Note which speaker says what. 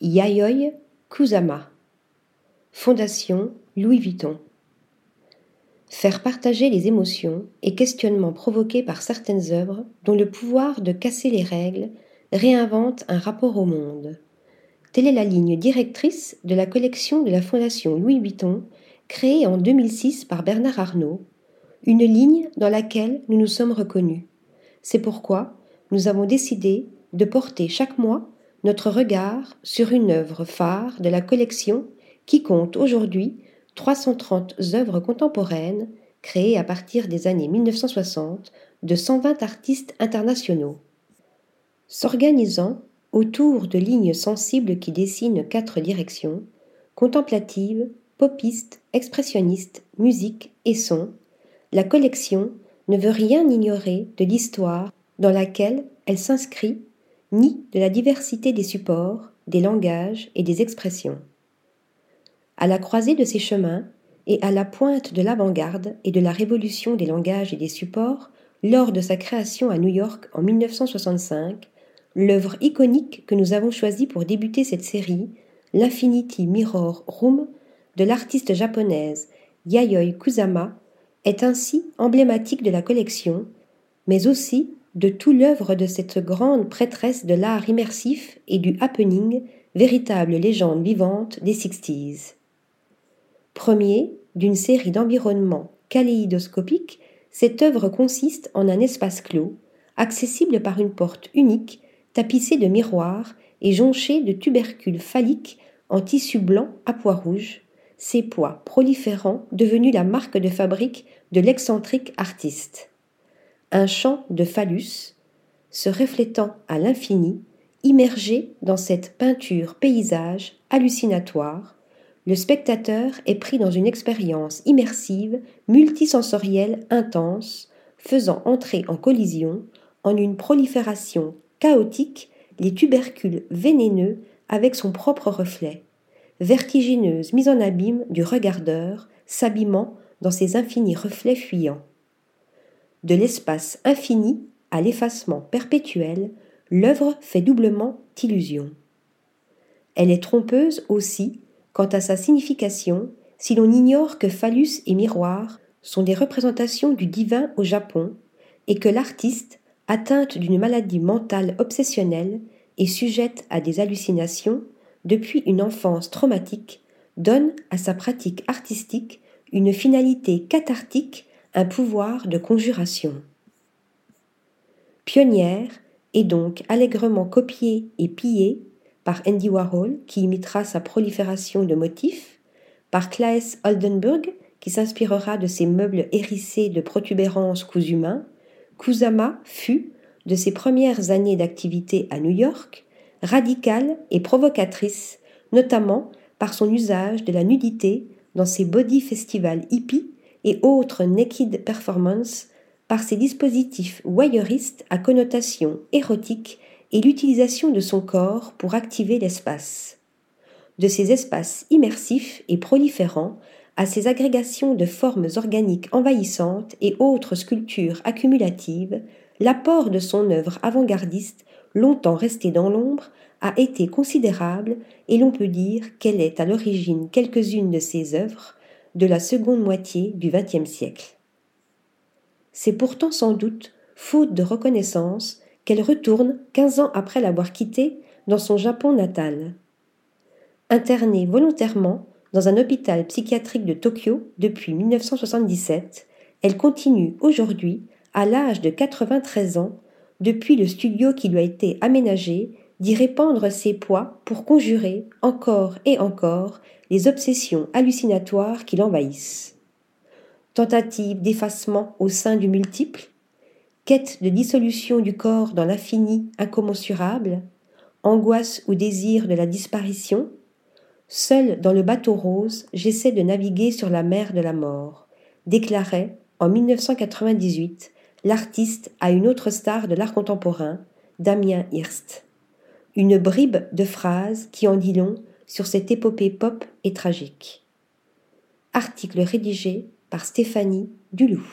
Speaker 1: Yayoi Kusama. Fondation Louis Vuitton. Faire partager les émotions et questionnements provoqués par certaines œuvres dont le pouvoir de casser les règles réinvente un rapport au monde. Telle est la ligne directrice de la collection de la Fondation Louis Vuitton, créée en 2006 par Bernard Arnault, une ligne dans laquelle nous nous sommes reconnus. C'est pourquoi nous avons décidé de porter chaque mois notre regard sur une œuvre phare de la collection qui compte aujourd'hui 330 œuvres contemporaines créées à partir des années 1960 de 120 artistes internationaux. S'organisant autour de lignes sensibles qui dessinent quatre directions contemplative, popiste, expressionniste, musique et son, la collection ne veut rien ignorer de l'histoire dans laquelle elle s'inscrit, ni de la diversité des supports, des langages et des expressions. À la croisée de ces chemins, et à la pointe de l'avant-garde et de la révolution des langages et des supports, lors de sa création à New York en 1965, l'œuvre iconique que nous avons choisie pour débuter cette série, l'Infinity Mirror Room de l'artiste japonaise Yayoi Kusama, est ainsi emblématique de la collection, mais aussi de tout l'œuvre de cette grande prêtresse de l'art immersif et du happening, véritable légende vivante des Sixties. Premier d'une série d'environnements kaléidoscopiques, cette œuvre consiste en un espace clos, accessible par une porte unique, tapissée de miroirs et jonchée de tubercules phalliques en tissu blanc à pois rouges, ces pois proliférants devenus la marque de fabrique de l'excentrique artiste. Un champ de phallus, se reflétant à l'infini, immergé dans cette peinture paysage hallucinatoire, le spectateur est pris dans une expérience immersive, multisensorielle intense, faisant entrer en collision, en une prolifération chaotique, les tubercules vénéneux avec son propre reflet vertigineuse mise en abîme du regardeur, s'abîmant dans ces infinis reflets fuyants. De l'espace infini à l'effacement perpétuel, l'œuvre fait doublement illusion. Elle est trompeuse aussi quant à sa signification si l'on ignore que phallus et miroir sont des représentations du divin au Japon et que l'artiste, atteinte d'une maladie mentale obsessionnelle et sujette à des hallucinations, depuis une enfance traumatique, donne à sa pratique artistique une finalité cathartique, un pouvoir de conjuration. Pionnière, et donc allègrement copiée et pillée par Andy Warhol, qui imitera sa prolifération de motifs, par Claes Oldenburg, qui s'inspirera de ses meubles hérissés de protubérances cousues main, Kusama fut, de ses premières années d'activité à New York, radicale et provocatrice, notamment par son usage de la nudité dans ses body festivals hippies et autres naked performances, par ses dispositifs voyeuristes à connotation érotique et l'utilisation de son corps pour activer l'espace. De ces espaces immersifs et proliférants à ces agrégations de formes organiques envahissantes et autres sculptures accumulatives, l'apport de son œuvre avant-gardiste longtemps restée dans l'ombre, a été considérable et l'on peut dire qu'elle est à l'origine quelques-unes de ses œuvres de la seconde moitié du XXe siècle. C'est pourtant sans doute, faute de reconnaissance, qu'elle retourne, quinze ans après l'avoir quitté, dans son Japon natal. Internée volontairement dans un hôpital psychiatrique de Tokyo depuis 1977, elle continue aujourd'hui, à l'âge de 93 ans, depuis le studio qui lui a été aménagé, d'y répandre ses poids pour conjurer, encore et encore, les obsessions hallucinatoires qui l'envahissent. Tentative d'effacement au sein du multiple, quête de dissolution du corps dans l'infini incommensurable, angoisse ou désir de la disparition, seul dans le bateau rose, j'essaie de naviguer sur la mer de la mort, déclarait, en 1998, l'artiste à une autre star de l'art contemporain, Damien Hirst. Une bribe de phrases qui en dit long sur cette épopée pop et tragique. Article rédigé par Stéphanie Duloup.